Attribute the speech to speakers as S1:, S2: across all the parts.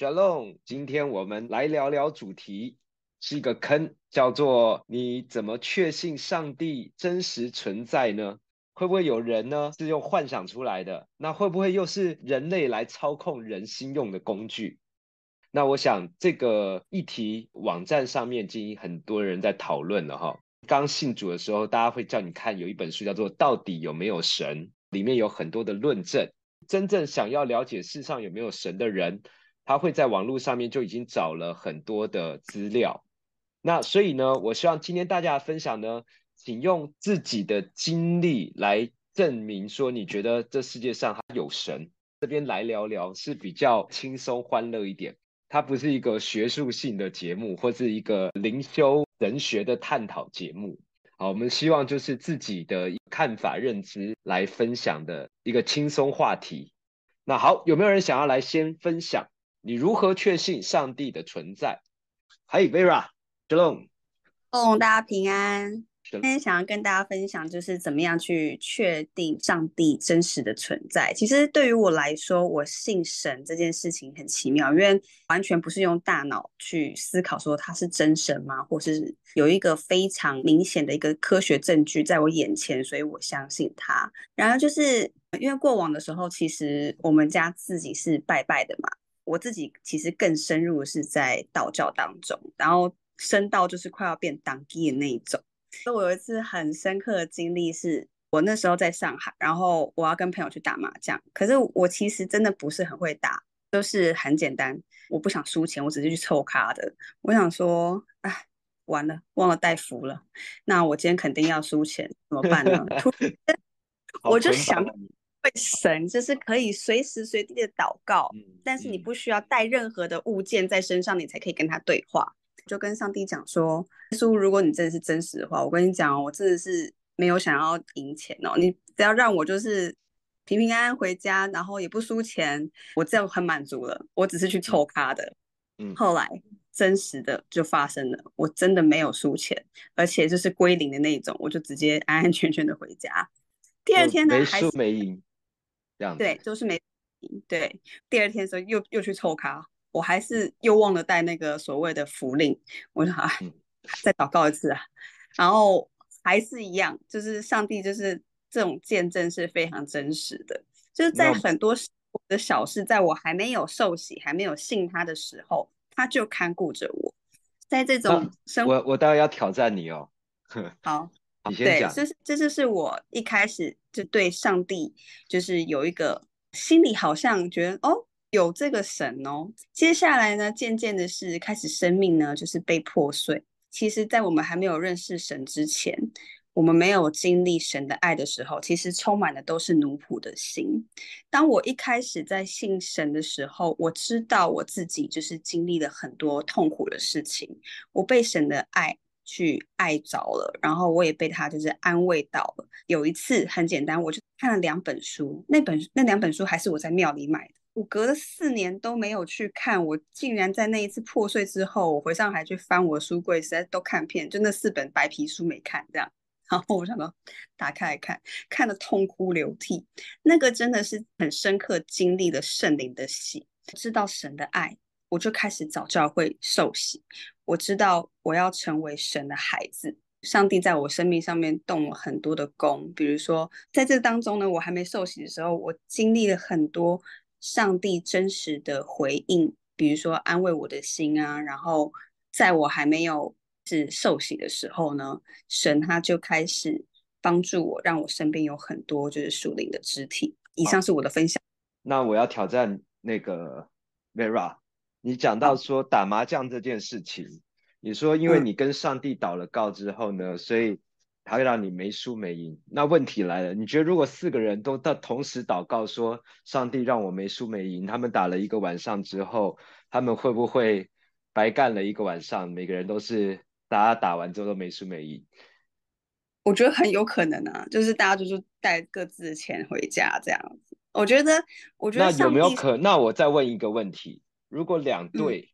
S1: Shalom，今天我们来聊聊主题，是一个坑，叫做你怎么确信上帝真实存在呢？会不会有人呢是用幻想出来的？那会不会又是人类来操控人心用的工具？那我想这个议题网站上面已经很多人在讨论了哈。刚信主的时候，大家会叫你看有一本书叫做《到底有没有神》，里面有很多的论证。真正想要了解世上有没有神的人，他会在网络上面就已经找了很多的资料。那所以呢，我希望今天大家的分享呢，请用自己的经历来证明说，你觉得这世界上还有神。这边来聊聊是比较轻松欢乐一点。它不是一个学术性的节目，或是一个灵修神学的探讨节目。好，我们希望就是自己的看法、认知来分享的一个轻松话题。那好，有没有人想要来先分享你如何确信上帝的存在？嗨，Vera，Shalom，
S2: 哦，大家平安。今天想要跟大家分享，就是怎么样去确定上帝真实的存在。其实对于我来说，我信神这件事情很奇妙，因为完全不是用大脑去思考说他是真神吗？或是有一个非常明显的一个科学证据在我眼前，所以我相信他。然后就是因为过往的时候，其实我们家自己是拜拜的嘛，我自己其实更深入的是在道教当中，然后深到就是快要变当机的那一种。我有一次很深刻的经历，是我那时候在上海，然后我要跟朋友去打麻将，可是我其实真的不是很会打，就是很简单，我不想输钱，我只是去凑卡的。我想说，哎，完了，忘了带符了，那我今天肯定要输钱，怎么办呢？突然 我就想，会神就是可以随时随地的祷告，但是你不需要带任何的物件在身上，你才可以跟他对话。就跟上帝讲说，耶稣，如果你真的是真实的话，我跟你讲，我真的是没有想要赢钱哦。你只要让我就是平平安安回家，然后也不输钱，我这样很满足了。我只是去凑咖的。嗯，后来真实的就发生了，我真的没有输钱，而且就是归零的那种，我就直接安安全全的回家。第二天呢，没输没赢，这样对，就是没。对，第二天的时候又又去凑卡。我还是又忘了带那个所谓的符令，我说啊，再祷告一次啊，然后还是一样，就是上帝就是这种见证是非常真实的，就是在很多的小事，在我还没有受洗、还没有信他的时候，他就看顾着我，在这种生活，
S1: 我我当然要挑战你哦。
S2: 好，
S1: 你先讲。
S2: 对，这是这就是我一开始就对上帝就是有一个心里好像觉得哦。有这个神哦，接下来呢，渐渐的是开始生命呢，就是被破碎。其实，在我们还没有认识神之前，我们没有经历神的爱的时候，其实充满的都是奴仆的心。当我一开始在信神的时候，我知道我自己就是经历了很多痛苦的事情，我被神的爱去爱着了，然后我也被他就是安慰到了。有一次很简单，我就看了两本书，那本那两本书还是我在庙里买的。我隔了四年都没有去看，我竟然在那一次破碎之后，我回上海去翻我的书柜，实在都看遍，就那四本白皮书没看这样。然后我想到打开来看，看得痛哭流涕，那个真的是很深刻经历了圣灵的喜，知道神的爱，我就开始找教会受洗。我知道我要成为神的孩子，上帝在我生命上面动了很多的功，比如说在这当中呢，我还没受洗的时候，我经历了很多。上帝真实的回应，比如说安慰我的心啊，然后在我还没有是受洗的时候呢，神他就开始帮助我，让我身边有很多就是属灵的肢体。以上是我的分享。
S1: 那我要挑战那个 Vera，你讲到说打麻将这件事情，你说因为你跟上帝祷了告之后呢，嗯、所以。他会让你没输没赢，那问题来了，你觉得如果四个人都到同时祷告说，上帝让我没输没赢，他们打了一个晚上之后，他们会不会白干了一个晚上？每个人都是大家打完之后都没输没赢。
S2: 我觉得很有可能啊，就是大家就是带各自的钱回家这样子。我觉得，我觉得
S1: 那有没有可？那我再问一个问题：如果两队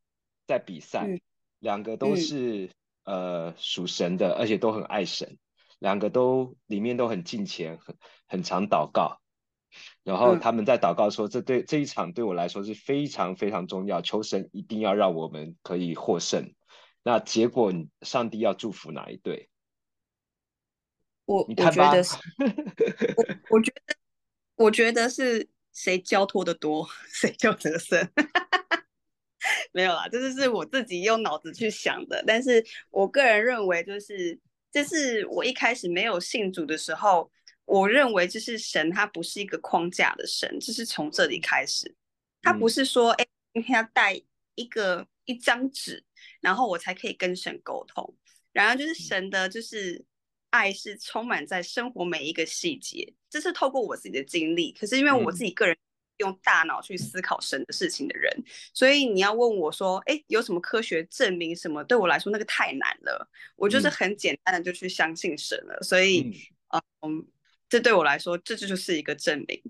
S1: 在比赛，嗯、两个都是、嗯、呃属神的，而且都很爱神。两个都里面都很敬虔，很很常祷告，然后他们在祷告说，这对这一场对我来说是非常非常重要，求神一定要让我们可以获胜。那结果，上帝要祝福哪一队？
S2: 我 我觉得是，我我觉得我觉得是谁交托的多，谁就得胜。没有啦，这就是我自己用脑子去想的。但是我个人认为，就是这是我一开始没有信主的时候，我认为就是神，他不是一个框架的神，就是从这里开始，他不是说，哎、嗯，今天要带一个一张纸，然后我才可以跟神沟通。然后就是神的，就是。爱是充满在生活每一个细节，这是透过我自己的经历。可是因为我自己个人用大脑去思考神的事情的人，嗯、所以你要问我说，哎，有什么科学证明什么？对我来说那个太难了。我就是很简单的就去相信神了。所以，嗯，嗯，这对我来说，这就就是一个证明。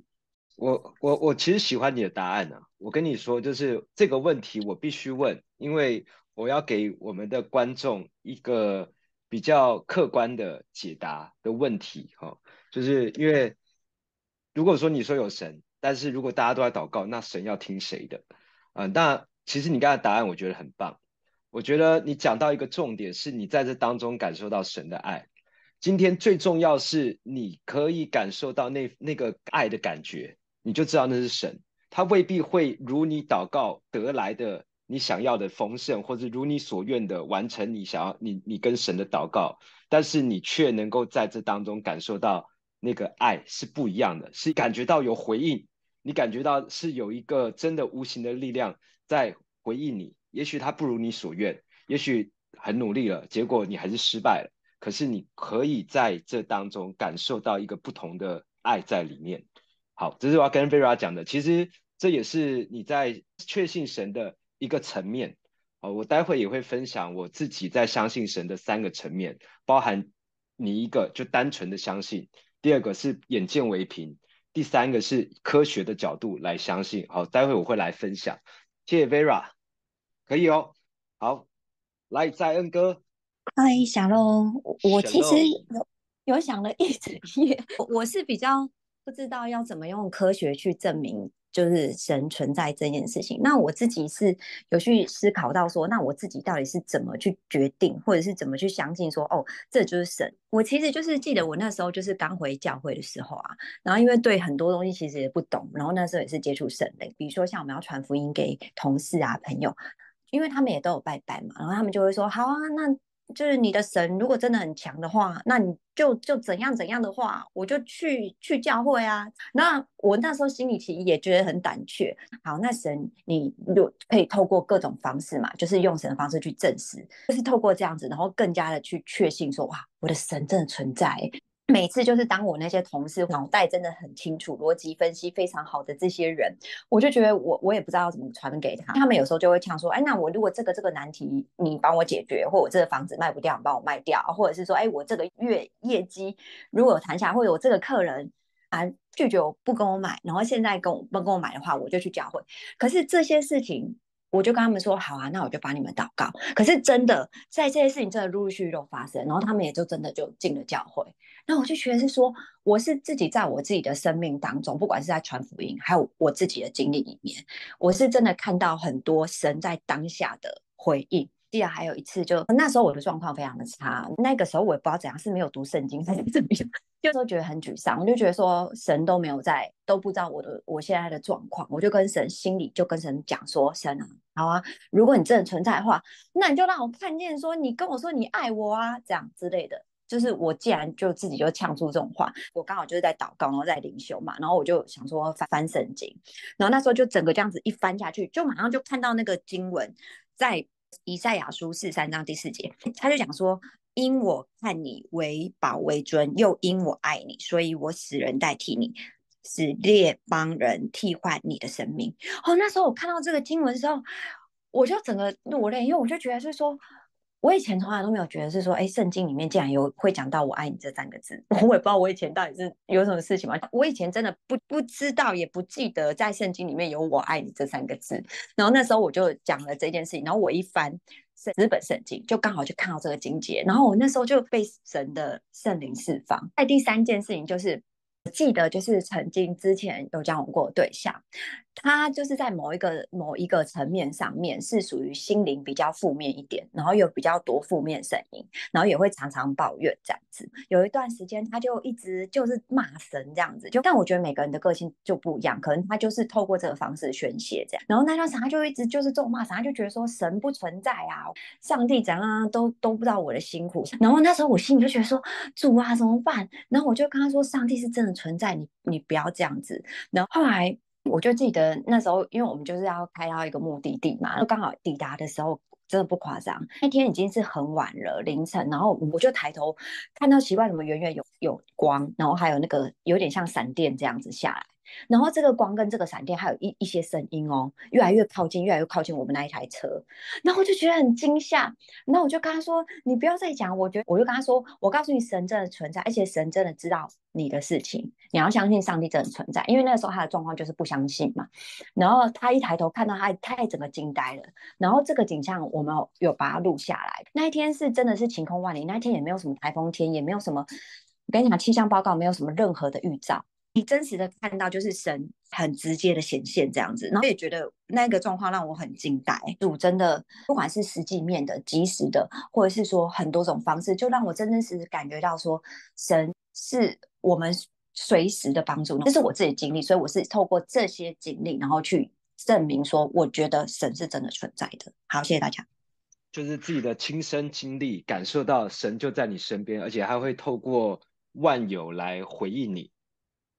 S1: 我我我其实喜欢你的答案呢、啊。我跟你说，就是这个问题我必须问，因为我要给我们的观众一个。比较客观的解答的问题，哈，就是因为如果说你说有神，但是如果大家都在祷告，那神要听谁的？啊、呃，那其实你刚才答案我觉得很棒，我觉得你讲到一个重点，是你在这当中感受到神的爱。今天最重要是你可以感受到那那个爱的感觉，你就知道那是神，他未必会如你祷告得来的。你想要的丰盛，或者如你所愿的完成你想要你你跟神的祷告，但是你却能够在这当中感受到那个爱是不一样的，是感觉到有回应，你感觉到是有一个真的无形的力量在回应你。也许他不如你所愿，也许很努力了，结果你还是失败了。可是你可以在这当中感受到一个不同的爱在里面。好，这是我要跟 Vera 讲的。其实这也是你在确信神的。一个层面，哦，我待会也会分享我自己在相信神的三个层面，包含你一个就单纯的相信，第二个是眼见为凭，第三个是科学的角度来相信。好，待会我会来分享。谢谢 Vera，可以哦。好，来在恩哥，
S3: 嗨，小龙，我其实有有想了一整夜，我是比较不知道要怎么用科学去证明。就是神存在这件事情，那我自己是有去思考到说，那我自己到底是怎么去决定，或者是怎么去相信说，哦，这就是神。我其实就是记得我那时候就是刚回教会的时候啊，然后因为对很多东西其实也不懂，然后那时候也是接触神的，比如说像我们要传福音给同事啊朋友，因为他们也都有拜拜嘛，然后他们就会说，好啊，那。就是你的神如果真的很强的话，那你就就怎样怎样的话，我就去去教会啊。那我那时候心里其实也觉得很胆怯。好，那神你就可以透过各种方式嘛，就是用神的方式去证实，就是透过这样子，然后更加的去确信说，哇，我的神真的存在。每次就是当我那些同事脑袋真的很清楚、逻辑分析非常好的这些人，我就觉得我我也不知道怎么传给他。他们有时候就会呛说：“哎，那我如果这个这个难题你帮我解决，或我这个房子卖不掉，你帮我卖掉，或者是说，哎，我这个月业绩如果谈下来，或者我这个客人啊拒绝我不跟我买，然后现在跟我不跟我买的话，我就去教会。可是这些事情。”我就跟他们说好啊，那我就帮你们祷告。可是真的，在这些事情真的陆陆续续都发生，然后他们也就真的就进了教会。那我就觉得是说，我是自己在我自己的生命当中，不管是在传福音，还有我自己的经历里面，我是真的看到很多神在当下的回应。记得还有一次就，那时候我的状况非常的差，那个时候我也不知道怎样，是没有读圣经还是怎么样，就时候觉得很沮丧，我就觉得说神都没有在，都不知道我的我现在的状况，我就跟神心里就跟神讲说，神啊，好啊，如果你真的存在的话，那你就让我看见说你跟我说你爱我啊，这样之类的，就是我既然就自己就呛出这种话，我刚好就是在祷告，然后在灵修嘛，然后我就想说翻翻圣经，然后那时候就整个这样子一翻下去，就马上就看到那个经文在。以赛亚书四三章第四节，他就讲说：“因我看你为宝为尊，又因我爱你，所以我使人代替你，使列邦人替换你的生命。”哦，那时候我看到这个经文的时候，我就整个落泪，因为我就觉得是说。我以前从来都没有觉得是说，哎，圣经里面竟然有会讲到“我爱你”这三个字，我也不知道我以前到底是有什么事情吗？我以前真的不不知道，也不记得在圣经里面有“我爱你”这三个字。然后那时候我就讲了这件事情，然后我一翻日本圣经，就刚好就看到这个经节，然后我那时候就被神的圣灵释放。在第三件事情就是。记得就是曾经之前有交往过对象。他就是在某一个某一个层面上面是属于心灵比较负面一点，然后有比较多负面声音，然后也会常常抱怨这样子。有一段时间他就一直就是骂神这样子，就但我觉得每个人的个性就不一样，可能他就是透过这个方式宣泄这样。然后那段时间他就一直就是咒骂神，他就觉得说神不存在啊，上帝怎样啊都都不知道我的辛苦。然后那时候我心里就觉得说主啊怎么办？然后我就跟他说上帝是真的存在，你你不要这样子。然后后来。我就记得那时候，因为我们就是要开到一个目的地嘛，就刚好抵达的时候，真的不夸张，那天已经是很晚了，凌晨。然后我就抬头看到奇怪，怎么远远有有光，然后还有那个有点像闪电这样子下来。然后这个光跟这个闪电还有一一些声音哦，越来越靠近，越来越靠近我们那一台车。然后我就觉得很惊吓。然后我就跟他说：“你不要再讲。”我觉得我就跟他说：“我告诉你，神真的存在，而且神真的知道你的事情。你要相信上帝真的存在。”因为那个时候他的状况就是不相信嘛。然后他一抬头看到他，他整个惊呆了。然后这个景象我们有把它录下来。那一天是真的是晴空万里，那一天也没有什么台风天，也没有什么。我跟你讲，气象报告没有什么任何的预兆。你真实的看到就是神很直接的显现这样子，然后也觉得那个状况让我很惊呆。主真的不管是实际面的、即时的，或者是说很多种方式，就让我真真实实感觉到说神是我们随时的帮助。这是我自己经历，所以我是透过这些经历，然后去证明说，我觉得神是真的存在的。好，谢谢大家。
S1: 就是自己的亲身经历，感受到神就在你身边，而且还会透过万有来回应你。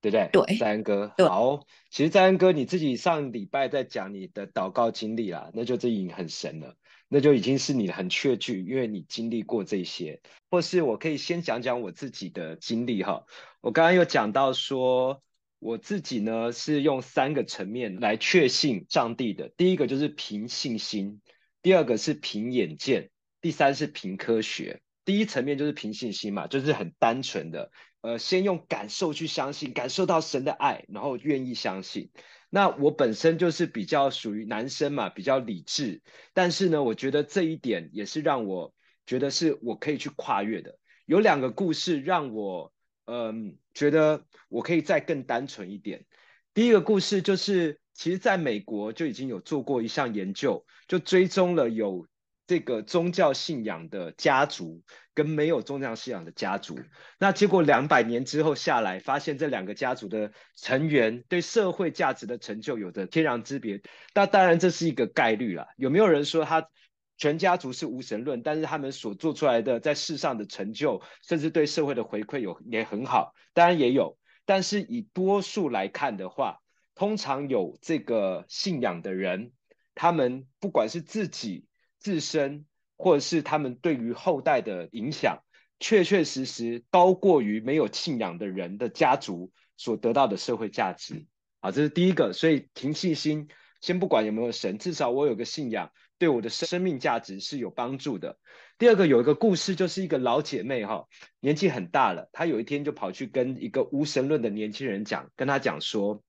S1: 对不对？
S3: 对，
S1: 在恩哥，好。其实在恩哥你自己上礼拜在讲你的祷告经历啦，那就这已经很神了，那就已经是你很确据，因为你经历过这些。或是我可以先讲讲我自己的经历哈。我刚刚有讲到说，我自己呢是用三个层面来确信上帝的。第一个就是凭信心，第二个是凭眼见，第三是凭科学。第一层面就是凭信心嘛，就是很单纯的。呃，先用感受去相信，感受到神的爱，然后愿意相信。那我本身就是比较属于男生嘛，比较理智。但是呢，我觉得这一点也是让我觉得是我可以去跨越的。有两个故事让我，嗯、觉得我可以再更单纯一点。第一个故事就是，其实在美国就已经有做过一项研究，就追踪了有。这个宗教信仰的家族跟没有宗教信仰的家族，那结果两百年之后下来，发现这两个家族的成员对社会价值的成就有着天壤之别。那当然这是一个概率啦，有没有人说他全家族是无神论，但是他们所做出来的在世上的成就，甚至对社会的回馈有也很好？当然也有，但是以多数来看的话，通常有这个信仰的人，他们不管是自己。自身或者是他们对于后代的影响，确确实实高过于没有信仰的人的家族所得到的社会价值。啊，这是第一个。所以凭信心，先不管有没有神，至少我有个信仰，对我的生命价值是有帮助的。第二个有一个故事，就是一个老姐妹哈，年纪很大了，她有一天就跑去跟一个无神论的年轻人讲，跟他讲说，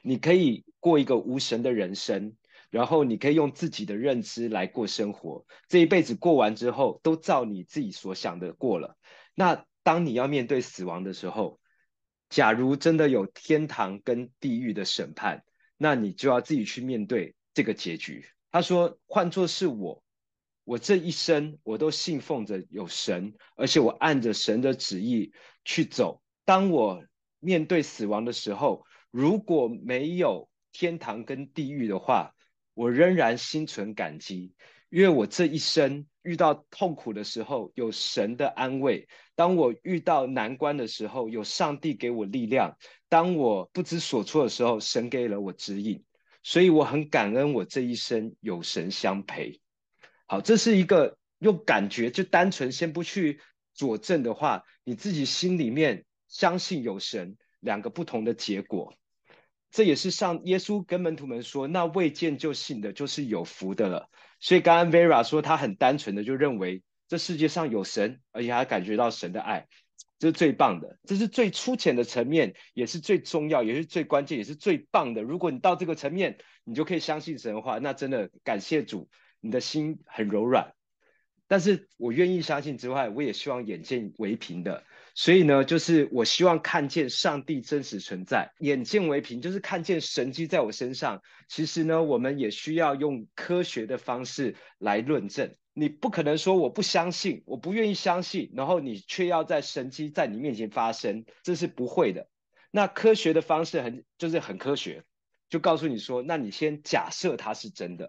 S1: 你可以过一个无神的人生。然后你可以用自己的认知来过生活，这一辈子过完之后，都照你自己所想的过了。那当你要面对死亡的时候，假如真的有天堂跟地狱的审判，那你就要自己去面对这个结局。他说，换作是我，我这一生我都信奉着有神，而且我按着神的旨意去走。当我面对死亡的时候，如果没有天堂跟地狱的话，我仍然心存感激，因为我这一生遇到痛苦的时候有神的安慰；当我遇到难关的时候，有上帝给我力量；当我不知所措的时候，神给了我指引。所以我很感恩我这一生有神相陪。好，这是一个用感觉就单纯，先不去佐证的话，你自己心里面相信有神，两个不同的结果。这也是上耶稣跟门徒们说，那未见就信的，就是有福的了。所以刚刚 Vera 说，他很单纯的就认为这世界上有神，而且还感觉到神的爱，这是最棒的。这是最粗浅的层面，也是最重要，也是最关键，也是最棒的。如果你到这个层面，你就可以相信神的话，那真的感谢主，你的心很柔软。但是我愿意相信之外，我也希望眼见为凭的。所以呢，就是我希望看见上帝真实存在，眼见为凭，就是看见神迹在我身上。其实呢，我们也需要用科学的方式来论证。你不可能说我不相信，我不愿意相信，然后你却要在神迹在你面前发生，这是不会的。那科学的方式很就是很科学，就告诉你说，那你先假设它是真的。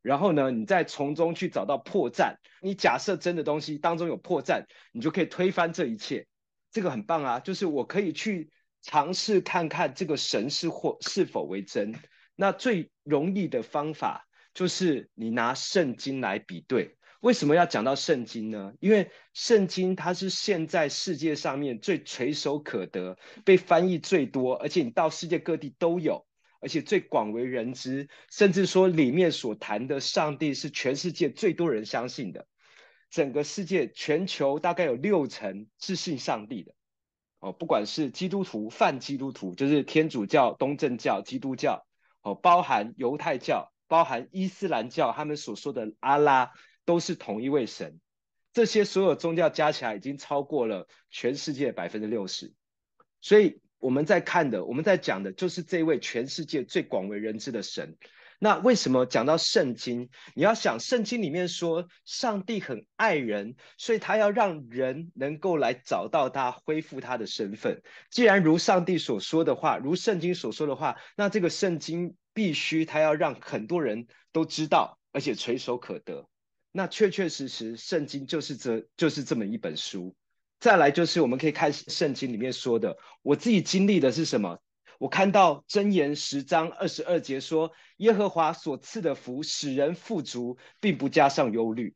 S1: 然后呢，你再从中去找到破绽。你假设真的东西当中有破绽，你就可以推翻这一切。这个很棒啊，就是我可以去尝试看看这个神是或是否为真。那最容易的方法就是你拿圣经来比对。为什么要讲到圣经呢？因为圣经它是现在世界上面最垂手可得、被翻译最多，而且你到世界各地都有。而且最广为人知，甚至说里面所谈的上帝是全世界最多人相信的。整个世界全球大概有六成是信上帝的，哦，不管是基督徒、泛基督徒，就是天主教、东正教、基督教，哦，包含犹太教、包含伊斯兰教，他们所说的阿拉都是同一位神。这些所有宗教加起来已经超过了全世界百分之六十，所以。我们在看的，我们在讲的，就是这位全世界最广为人知的神。那为什么讲到圣经？你要想，圣经里面说上帝很爱人，所以他要让人能够来找到他，恢复他的身份。既然如上帝所说的话，如圣经所说的话，那这个圣经必须他要让很多人都知道，而且垂手可得。那确确实实，圣经就是这就是这么一本书。再来就是我们可以看圣经里面说的，我自己经历的是什么？我看到箴言十章二十二节说，耶和华所赐的福使人富足，并不加上忧虑。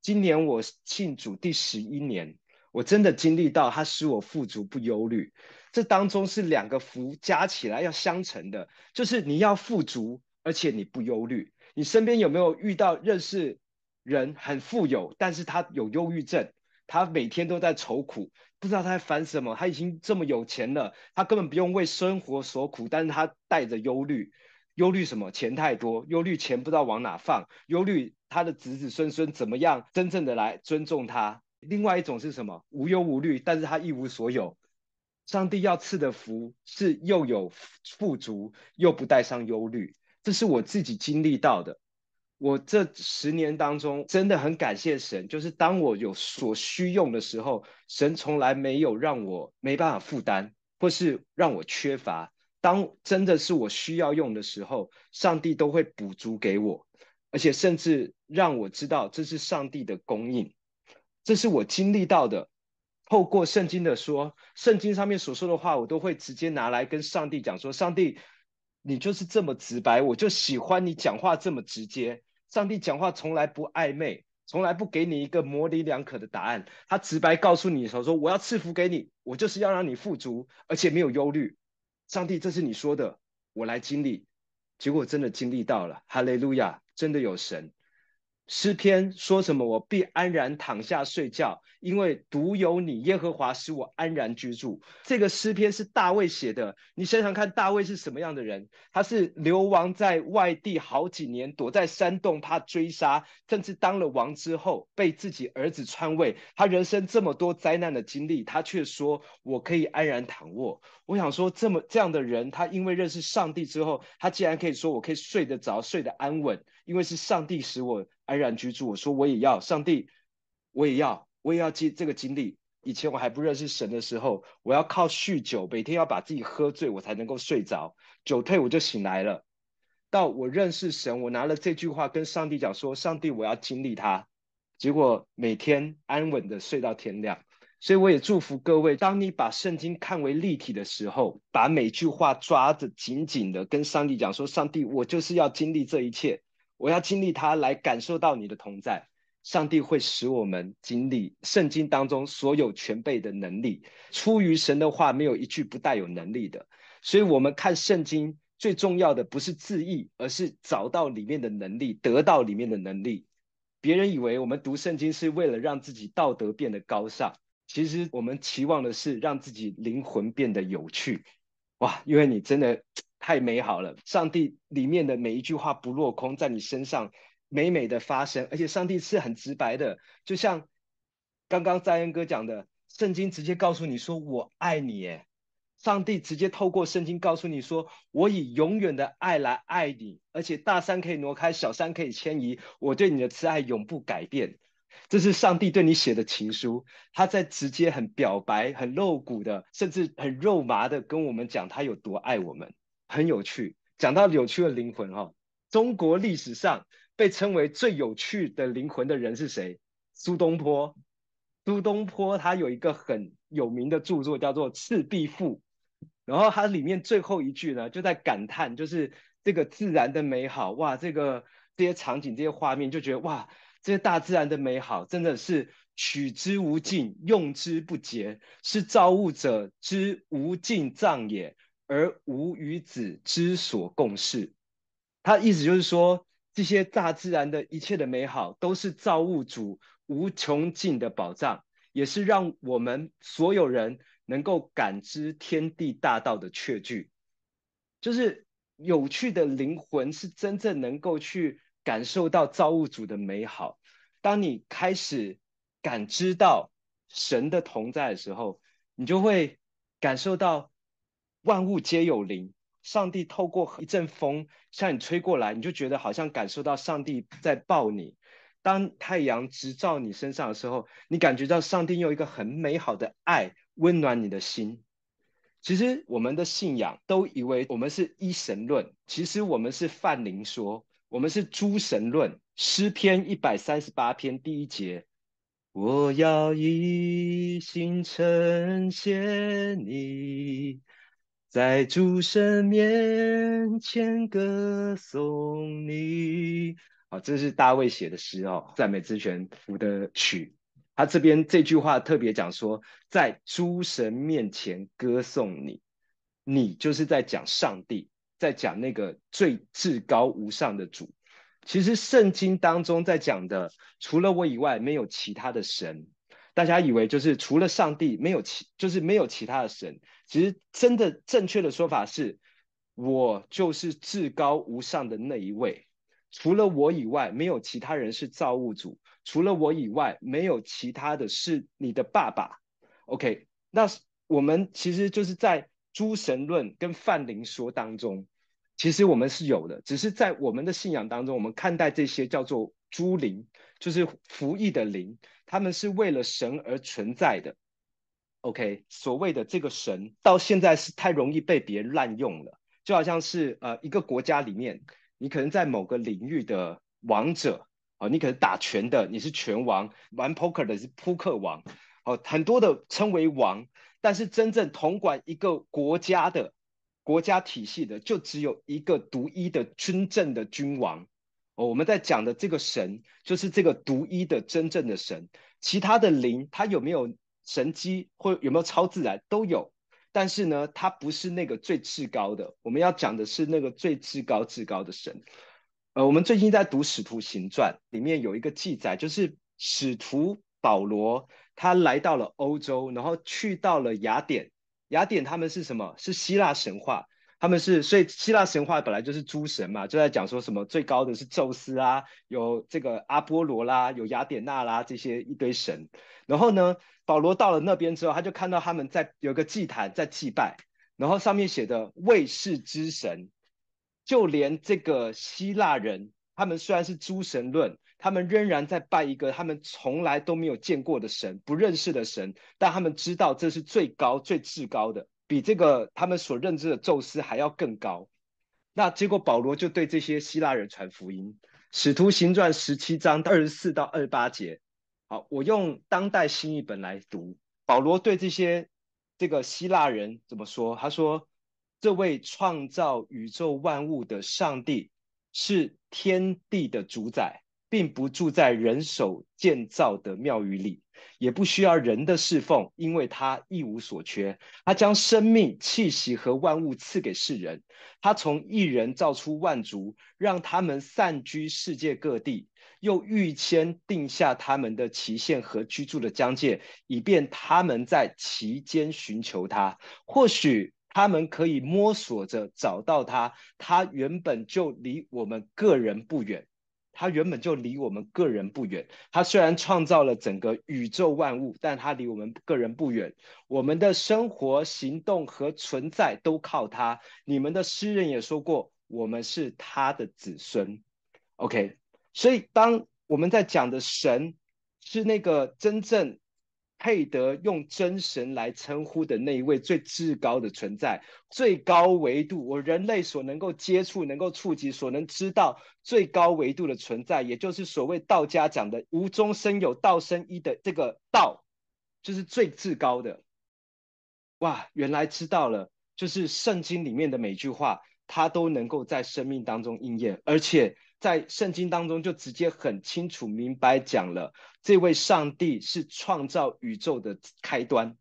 S1: 今年我信主第十一年，我真的经历到他使我富足不忧虑。这当中是两个福加起来要相乘的，就是你要富足，而且你不忧虑。你身边有没有遇到认识人很富有，但是他有忧郁症？他每天都在愁苦，不知道他在烦什么。他已经这么有钱了，他根本不用为生活所苦，但是他带着忧虑，忧虑什么？钱太多，忧虑钱不知道往哪放，忧虑他的子子孙孙怎么样真正的来尊重他。另外一种是什么？无忧无虑，但是他一无所有。上帝要赐的福是又有富足，又不带上忧虑，这是我自己经历到的。我这十年当中真的很感谢神，就是当我有所需用的时候，神从来没有让我没办法负担，或是让我缺乏。当真的是我需要用的时候，上帝都会补足给我，而且甚至让我知道这是上帝的供应。这是我经历到的。透过圣经的说，圣经上面所说的话，我都会直接拿来跟上帝讲说：上帝，你就是这么直白，我就喜欢你讲话这么直接。上帝讲话从来不暧昧，从来不给你一个模棱两可的答案。他直白告诉你的时候：“说我要赐福给你，我就是要让你富足，而且没有忧虑。”上帝，这是你说的，我来经历。结果真的经历到了，哈利路亚！真的有神。诗篇说什么？我必安然躺下睡觉，因为独有你耶和华使我安然居住。这个诗篇是大卫写的。你想想看，大卫是什么样的人？他是流亡在外地好几年，躲在山洞怕追杀，甚至当了王之后被自己儿子篡位。他人生这么多灾难的经历，他却说：“我可以安然躺卧。”我想说，这么这样的人，他因为认识上帝之后，他竟然可以说：“我可以睡得着，睡得安稳，因为是上帝使我。”安然居住，我说我也要，上帝，我也要，我也要经这个经历。以前我还不认识神的时候，我要靠酗酒，每天要把自己喝醉，我才能够睡着。酒退我就醒来了。到我认识神，我拿了这句话跟上帝讲说：上帝，我要经历他。结果每天安稳的睡到天亮。所以我也祝福各位，当你把圣经看为立体的时候，把每句话抓得紧紧的，跟上帝讲说：上帝，我就是要经历这一切。我要经历它来感受到你的同在，上帝会使我们经历圣经当中所有全备的能力。出于神的话，没有一句不带有能力的。所以，我们看圣经最重要的不是字义，而是找到里面的能力，得到里面的能力。别人以为我们读圣经是为了让自己道德变得高尚，其实我们期望的是让自己灵魂变得有趣。哇，因为你真的。太美好了！上帝里面的每一句话不落空，在你身上美美的发生，而且上帝是很直白的，就像刚刚在恩哥讲的，圣经直接告诉你说：“我爱你。”耶。上帝直接透过圣经告诉你说：“我以永远的爱来爱你，而且大山可以挪开，小山可以迁移，我对你的慈爱永不改变。”这是上帝对你写的情书，他在直接很表白、很露骨的，甚至很肉麻的跟我们讲他有多爱我们。很有趣，讲到有趣的灵魂哈，中国历史上被称为最有趣的灵魂的人是谁？苏东坡。苏东坡他有一个很有名的著作叫做《赤壁赋》。然后它里面最后一句呢，就在感叹，就是这个自然的美好，哇，这个这些场景、这些画面，就觉得哇，这些大自然的美好，真的是取之无尽，用之不竭，是造物者之无尽藏也，而吾与子之所共事。他意思就是说，这些大自然的一切的美好，都是造物主无穷尽的宝藏，也是让我们所有人。能够感知天地大道的确据，就是有趣的灵魂是真正能够去感受到造物主的美好。当你开始感知到神的同在的时候，你就会感受到万物皆有灵。上帝透过一阵风向你吹过来，你就觉得好像感受到上帝在抱你。当太阳直照你身上的时候，你感觉到上帝用一个很美好的爱。温暖你的心。其实我们的信仰都以为我们是一神论，其实我们是泛灵说，我们是诸神论。诗篇一百三十八篇第一节：我要一心称谢你，在诸神面前歌颂你。好，这是大卫写的诗哦，赞美之泉谱的曲。他这边这句话特别讲说，在诸神面前歌颂你，你就是在讲上帝，在讲那个最至高无上的主。其实圣经当中在讲的，除了我以外，没有其他的神。大家以为就是除了上帝，没有其就是没有其他的神。其实真的正确的说法是，我就是至高无上的那一位。除了我以外，没有其他人是造物主。除了我以外，没有其他的是你的爸爸。OK，那我们其实就是在诸神论跟泛灵说当中，其实我们是有的，只是在我们的信仰当中，我们看待这些叫做诸灵，就是服役的灵，他们是为了神而存在的。OK，所谓的这个神，到现在是太容易被别人滥用了，就好像是呃一个国家里面，你可能在某个领域的王者。哦，你可能打拳的，你是拳王；玩 poker 的是扑克王。哦，很多的称为王，但是真正统管一个国家的国家体系的，就只有一个独一的真正的君王。哦，我们在讲的这个神，就是这个独一的真正的神。其他的灵，它有没有神迹或有没有超自然都有，但是呢，它不是那个最至高的。我们要讲的是那个最至高至高的神。呃，我们最近在读《使徒行传》，里面有一个记载，就是使徒保罗他来到了欧洲，然后去到了雅典。雅典他们是什么？是希腊神话，他们是，所以希腊神话本来就是诸神嘛，就在讲说什么最高的是宙斯啊，有这个阿波罗啦，有雅典娜啦，这些一堆神。然后呢，保罗到了那边之后，他就看到他们在有个祭坛在祭拜，然后上面写的卫士之神。就连这个希腊人，他们虽然是诸神论，他们仍然在拜一个他们从来都没有见过的神，不认识的神，但他们知道这是最高、最至高的，比这个他们所认知的宙斯还要更高。那结果保罗就对这些希腊人传福音，《使徒行传》十七章二十四到二十八节。好，我用当代新译本来读，保罗对这些这个希腊人怎么说？他说。这位创造宇宙万物的上帝是天地的主宰，并不住在人手建造的庙宇里，也不需要人的侍奉，因为他一无所缺。他将生命、气息和万物赐给世人。他从一人造出万族，让他们散居世界各地，又预先定下他们的期限和居住的疆界，以便他们在其间寻求他。或许。他们可以摸索着找到他，他原本就离我们个人不远。他原本就离我们个人不远。他虽然创造了整个宇宙万物，但他离我们个人不远。我们的生活、行动和存在都靠他。你们的诗人也说过，我们是他的子孙。OK，所以当我们在讲的神是那个真正。配得用真神来称呼的那一位最至高的存在，最高维度，我人类所能够接触、能够触及、所能知道最高维度的存在，也就是所谓道家讲的无中生有、道生一的这个道，就是最至高的。哇，原来知道了，就是圣经里面的每句话，它都能够在生命当中应验，而且。在圣经当中就直接很清楚明白讲了，这位上帝是创造宇宙的开端。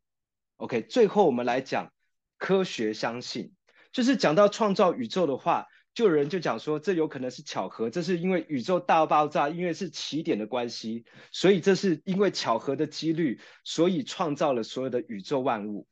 S1: OK，最后我们来讲科学相信，就是讲到创造宇宙的话，就有人就讲说，这有可能是巧合，这是因为宇宙大爆炸，因为是起点的关系，所以这是因为巧合的几率，所以创造了所有的宇宙万物。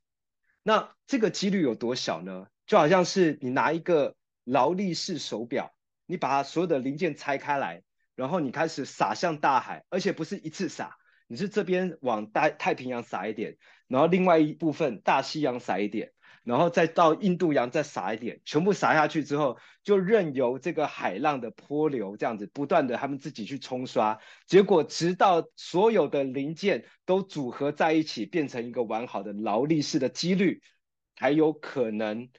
S1: 那这个几率有多小呢？就好像是你拿一个劳力士手表。你把它所有的零件拆开来，然后你开始撒向大海，而且不是一次撒，你是这边往大太平洋撒一点，然后另外一部分大西洋撒一点，然后再到印度洋再撒一点，全部撒下去之后，就任由这个海浪的波流这样子不断的他们自己去冲刷，结果直到所有的零件都组合在一起，变成一个完好的劳力士的几率，才有可能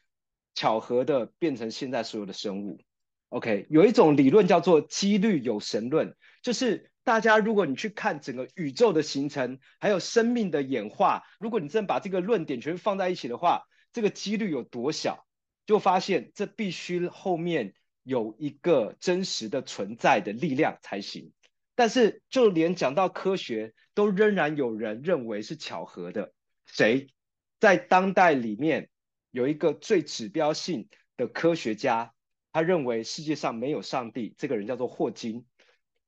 S1: 巧合的变成现在所有的生物。OK，有一种理论叫做几率有神论，就是大家如果你去看整个宇宙的形成，还有生命的演化，如果你真把这个论点全放在一起的话，这个几率有多小，就发现这必须后面有一个真实的存在的力量才行。但是就连讲到科学，都仍然有人认为是巧合的。谁？在当代里面有一个最指标性的科学家。他认为世界上没有上帝，这个人叫做霍金，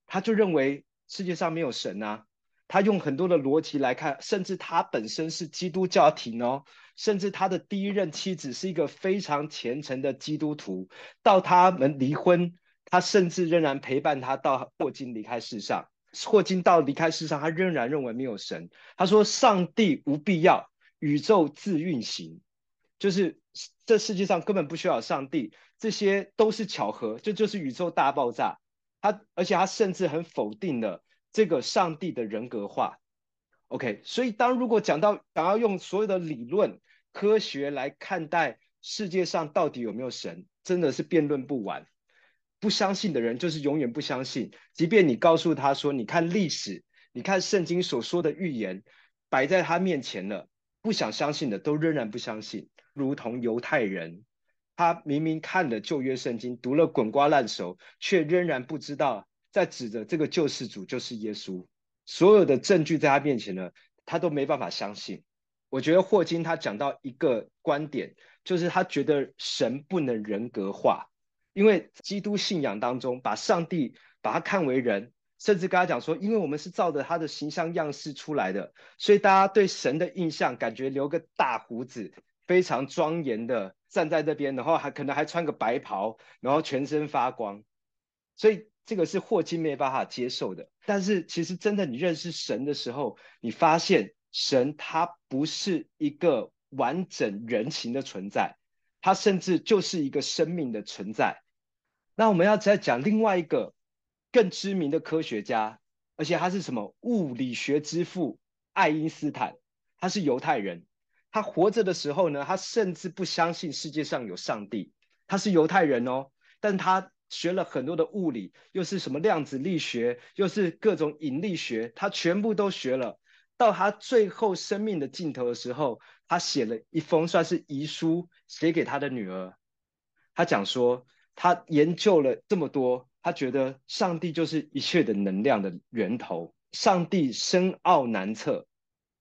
S1: 他就认为世界上没有神啊。他用很多的逻辑来看，甚至他本身是基督教廷哦，甚至他的第一任妻子是一个非常虔诚的基督徒。到他们离婚，他甚至仍然陪伴他到霍金离开世上。霍金到离开世上，他仍然认为没有神。他说：“上帝无必要，宇宙自运行，就是这世界上根本不需要上帝。”这些都是巧合，这就，是宇宙大爆炸。他而且他甚至很否定了这个上帝的人格化。OK，所以当如果讲到想要用所有的理论、科学来看待世界上到底有没有神，真的是辩论不完。不相信的人就是永远不相信，即便你告诉他说，你看历史，你看圣经所说的预言摆在他面前了，不想相信的都仍然不相信，如同犹太人。他明明看了旧约圣经，读了滚瓜烂熟，却仍然不知道在指着这个救世主就是耶稣。所有的证据在他面前呢，他都没办法相信。我觉得霍金他讲到一个观点，就是他觉得神不能人格化，因为基督信仰当中把上帝把他看为人，甚至跟他讲说，因为我们是照着他的形象样式出来的，所以大家对神的印象感觉留个大胡子，非常庄严的。站在这边，然后还可能还穿个白袍，然后全身发光，所以这个是霍金没办法接受的。但是其实真的你认识神的时候，你发现神他不是一个完整人形的存在，他甚至就是一个生命的存在。那我们要再讲另外一个更知名的科学家，而且他是什么物理学之父爱因斯坦，他是犹太人。他活着的时候呢，他甚至不相信世界上有上帝。他是犹太人哦，但他学了很多的物理，又是什么量子力学，又是各种引力学，他全部都学了。到他最后生命的尽头的时候，他写了一封算是遗书，写给他的女儿。他讲说，他研究了这么多，他觉得上帝就是一切的能量的源头。上帝深奥难测，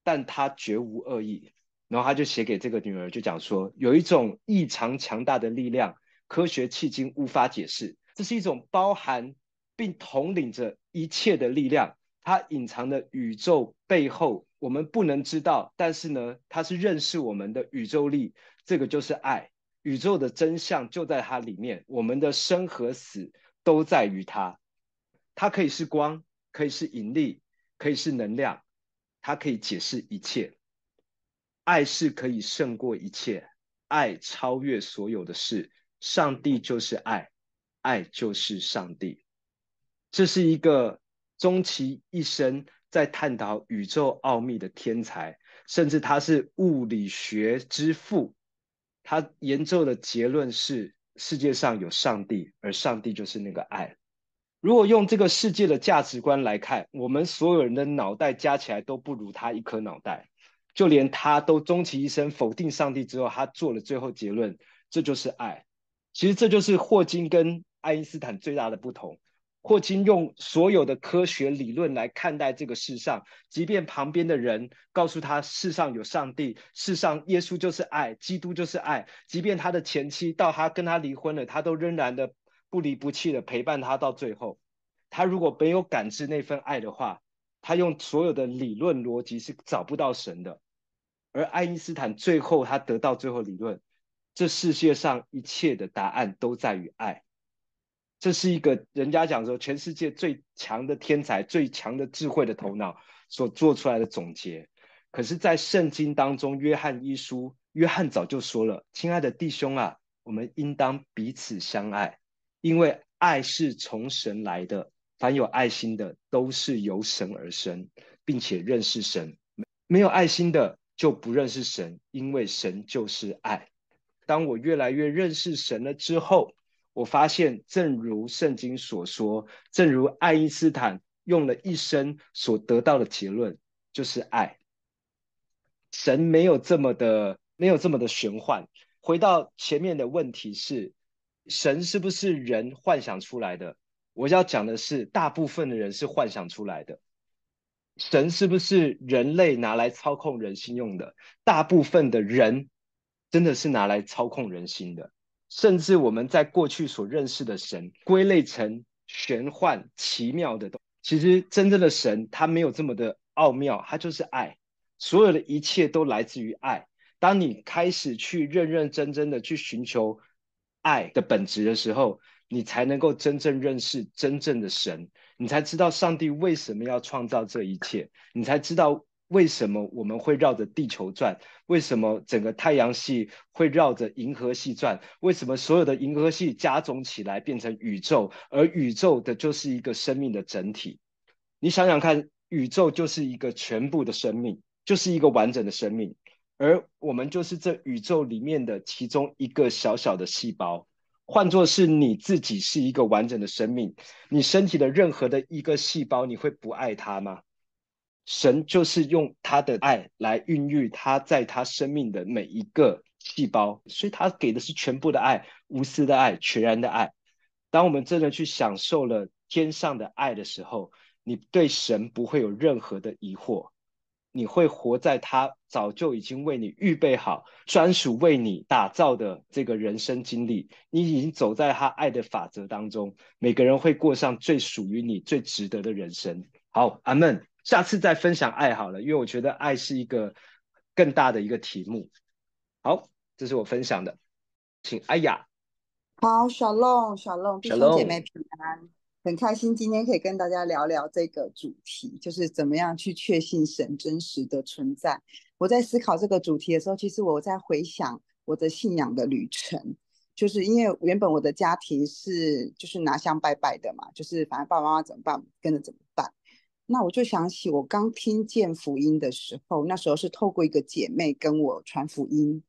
S1: 但他绝无恶意。然后他就写给这个女儿，就讲说，有一种异常强大的力量，科学迄今无法解释。这是一种包含并统领着一切的力量，它隐藏的宇宙背后，我们不能知道。但是呢，它是认识我们的宇宙力，这个就是爱。宇宙的真相就在它里面，我们的生和死都在于它。它可以是光，可以是引力，可以是能量，它可以解释一切。爱是可以胜过一切，爱超越所有的事。上帝就是爱，爱就是上帝。这是一个终其一生在探讨宇宙奥秘的天才，甚至他是物理学之父。他研究的结论是：世界上有上帝，而上帝就是那个爱。如果用这个世界的价值观来看，我们所有人的脑袋加起来都不如他一颗脑袋。就连他都终其一生否定上帝之后，他做了最后结论：这就是爱。其实这就是霍金跟爱因斯坦最大的不同。霍金用所有的科学理论来看待这个世上，即便旁边的人告诉他世上有上帝，世上耶稣就是爱，基督就是爱，即便他的前妻到他跟他离婚了，他都仍然的。不离不弃的陪伴他到最后，他如果没有感知那份爱的话，他用所有的理论逻辑是找不到神的。而爱因斯坦最后他得到最后理论，这世界上一切的答案都在于爱。这是一个人家讲说全世界最强的天才、最强的智慧的头脑所做出来的总结。可是，在圣经当中，约翰一书，约翰早就说了：“亲爱的弟兄啊，我们应当彼此相爱。”因为爱是从神来的，凡有爱心的都是由神而生，并且认识神。没有爱心的就不认识神，因为神就是爱。当我越来越认识神了之后，我发现，正如圣经所说，正如爱因斯坦用了一生所得到的结论，就是爱。神没有这么的，没有这么的玄幻。回到前面的问题是。神是不是人幻想出来的？我要讲的是，大部分的人是幻想出来的。神是不是人类拿来操控人心用的？大部分的人真的是拿来操控人心的。甚至我们在过去所认识的神，归类成玄幻奇妙的东西。其实真正的神，他没有这么的奥妙，他就是爱。所有的一切都来自于爱。当你开始去认认真真的去寻求。爱的本质的时候，你才能够真正认识真正的神，你才知道上帝为什么要创造这一切，你才知道为什么我们会绕着地球转，为什么整个太阳系会绕着银河系转，为什么所有的银河系加总起来变成宇宙，而宇宙的就是一个生命的整体。你想想看，宇宙就是一个全部的生命，就是一个完整的生命。而我们就是这宇宙里面的其中一个小小的细胞，换作是你自己是一个完整的生命，你身体的任何的一个细胞，你会不爱它吗？神就是用他的爱来孕育他在他生命的每一个细胞，所以他给的是全部的爱，无私的爱，全然的爱。当我们真的去享受了天上的爱的时候，你对神不会有任何的疑惑。你会活在他早就已经为你预备好、专属为你打造的这个人生经历。你已经走在他爱的法则当中，每个人会过上最属于你、最值得的人生。好，阿门。下次再分享爱好了，因为我觉得爱是一个更大的一个题目。好，这是我分享的，请阿雅。
S4: 好，小龙，小龙，弟兄姐妹平安。很开心今天可以跟大家聊聊这个主题，就是怎么样去确信神真实的存在。我在思考这个主题的时候，其实我在回想我的信仰的旅程，就是因为原本我的家庭是就是拿香拜拜的嘛，就是反正爸爸妈妈怎么办，跟着怎么办。那我就想起我刚听见福音的时候，那时候是透过一个姐妹跟我传福音，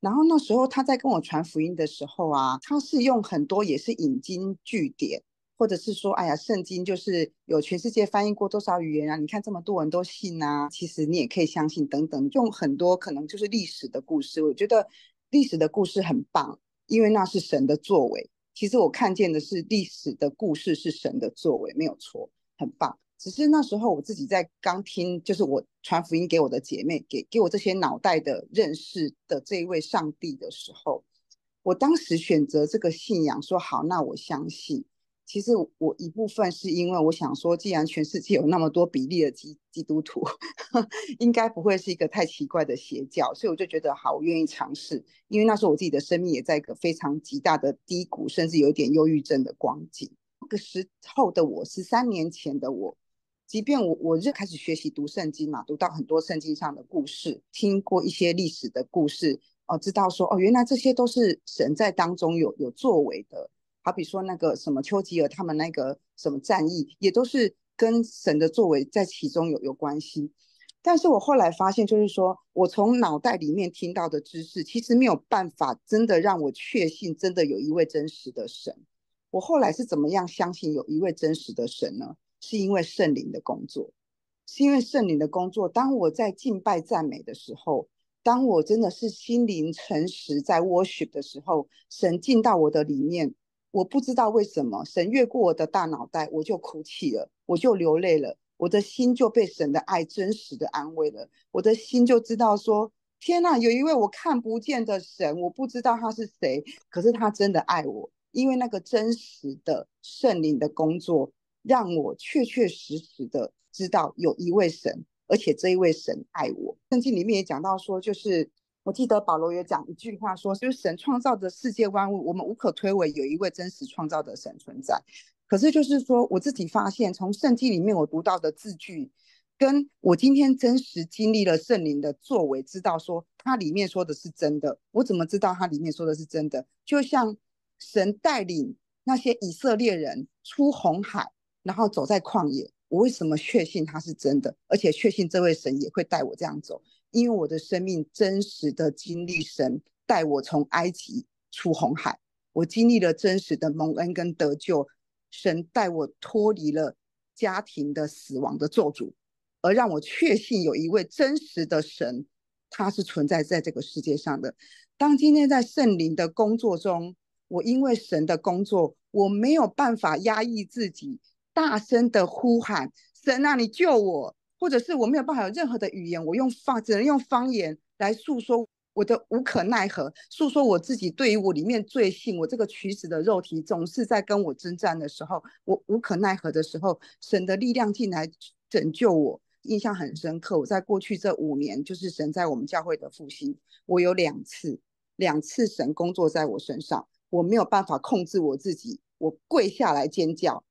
S4: 然后那时候她在跟我传福音的时候啊，她是用很多也是引经据典。或者是说，哎呀，圣经就是有全世界翻译过多少语言啊？你看这么多人都信啊，其实你也可以相信等等，用很多可能就是历史的故事。我觉得历史的故事很棒，因为那是神的作为。其实我看见的是历史的故事是神的作为，没有错，很棒。只是那时候我自己在刚听，就是我传福音给我的姐妹，给给我这些脑袋的认识的这一位上帝的时候，我当时选择这个信仰，说好，那我相信。其实我一部分是因为我想说，既然全世界有那么多比例的基基督徒，应该不会是一个太奇怪的邪教，所以我就觉得好，我愿意尝试。因为那时候我自己的生命也在一个非常极大的低谷，甚至有点忧郁症的光景。那个时候的我，十三年前的我，即便我我就开始学习读圣经嘛，读到很多圣经上的故事，听过一些历史的故事，哦，知道说哦，原来这些都是神在当中有有作为的。好比说那个什么丘吉尔他们那个什么战役，也都是跟神的作为在其中有有关系。但是我后来发现，就是说我从脑袋里面听到的知识，其实没有办法真的让我确信，真的有一位真实的神。我后来是怎么样相信有一位真实的神呢？是因为圣灵的工作，是因为圣灵的工作。当我在敬拜赞美的时候，当我真的是心灵诚实在 worship 的时候，神进到我的里面，我不知道为什么，神越过我的大脑袋，我就哭泣了，我就流泪了。我的心就被神的爱真实的安慰了，我的心就知道说，天哪，有一位我看不见的神，我不知道他是谁，可是他真的爱我，因为那个真实的圣灵的工作，让我确确实实的知道有一位神，而且这一位神爱我。圣经里面也讲到说，就是我记得保罗也讲一句话说，就是神创造的世界万物，我们无可推诿有一位真实创造的神存在。可是，就是说，我自己发现，从圣经里面我读到的字句，跟我今天真实经历了圣灵的作为，知道说它里面说的是真的。我怎么知道它里面说的是真的？就像神带领那些以色列人出红海，然后走在旷野，我为什么确信它是真的？而且确信这位神也会带我这样走，因为我的生命真实的经历神带我从埃及出红海，我经历了真实的蒙恩跟得救。神带我脱离了家庭的死亡的咒诅，而让我确信有一位真实的神，他是存在在这个世界上的。当今天在圣灵的工作中，我因为神的工作，我没有办法压抑自己，大声的呼喊：“神啊，你救我！”或者是我没有办法有任何的语言，我用方只能用方言来诉说。我的无可奈何，诉说我自己对于我里面罪性，我这个取死的肉体总是在跟我征战的时候，我无可奈何的时候，神的力量进来拯救我，印象很深刻。我在过去这五年，就是神在我们教会的复兴，我有两次，两次神工作在我身上，我没有办法控制我自己，我跪下来尖叫，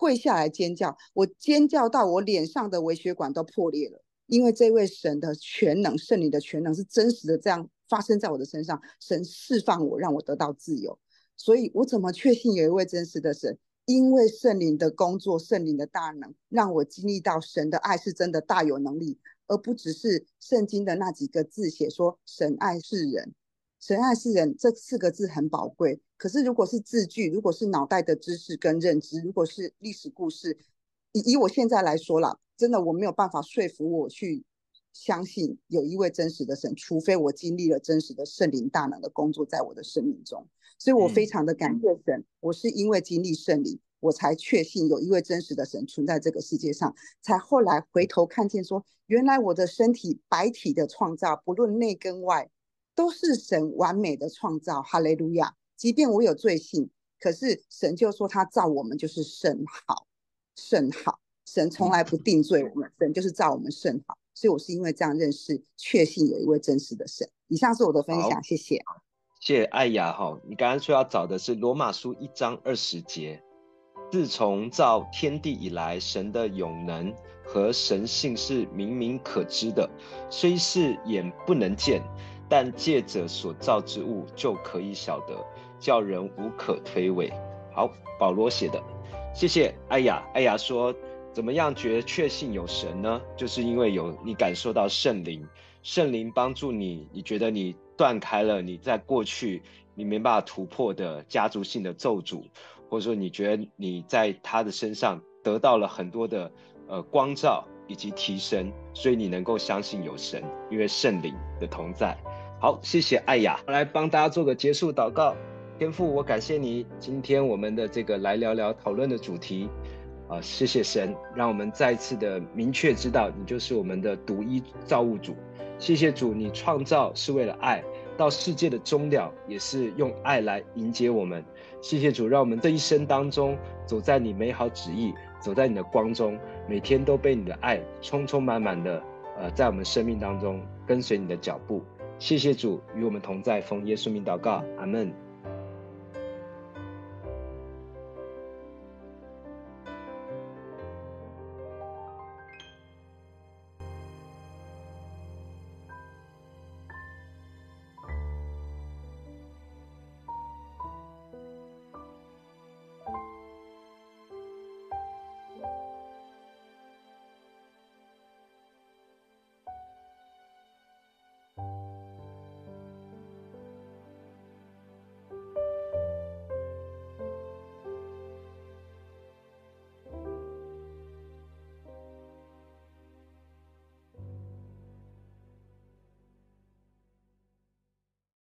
S4: 跪下来尖叫，我尖叫到我脸上的微血管都破裂了。因为这位神的全能，圣灵的全能是真实的，这样发生在我的身上。神释放我，让我得到自由。所以我怎么确信有一位真实的神？因为圣灵的工作，圣灵的大能，让我经历到神的爱是真的大有能力，而不只是圣经的那几个字写说神爱世人，神爱世人这四个字很宝贵。可是如果是字句，如果是脑袋的知识跟认知，如果是历史故事，以以我现在来说啦。真的，我没有办法说服我去相信有一位真实的神，除非我经历了真实的圣灵大能的工作在我的生命中。所以我非常的感谢神，我是因为经历圣灵，我才确信有一位真实的神存在这个世界上，才后来回头看见说，原来我的身体白体的创造，不论内跟外，都是神完美的创造。哈利路亚！即便我有罪性，可是神就说他造我们就是甚好，甚好。神从来不定罪我们，神就是造我们甚好，所以我是因为这样认识，确信有一位真实的神。以上是我的分享，谢谢。
S1: 谢谢艾雅哈，你刚刚说要找的是罗马书一章二十节，自从造天地以来，神的永能和神性是明明可知的，虽是眼不能见，但借着所造之物就可以晓得，叫人无可推诿。好，保罗写的，谢谢艾雅。艾雅说。怎么样觉得确信有神呢？就是因为有你感受到圣灵，圣灵帮助你，你觉得你断开了你在过去你没办法突破的家族性的咒诅，或者说你觉得你在他的身上得到了很多的呃光照以及提升，所以你能够相信有神，因为圣灵的同在。好，谢谢艾雅，来帮大家做个结束祷告。天父，我感谢你，今天我们的这个来聊聊讨论的主题。啊，谢谢神，让我们再次的明确知道，你就是我们的独一造物主。谢谢主，你创造是为了爱，到世界的终了也是用爱来迎接我们。谢谢主，让我们这一生当中走在你美好旨意，走在你的光中，每天都被你的爱充充满满的，呃，在我们生命当中跟随你的脚步。谢谢主与我们同在，奉耶稣名祷告，阿门。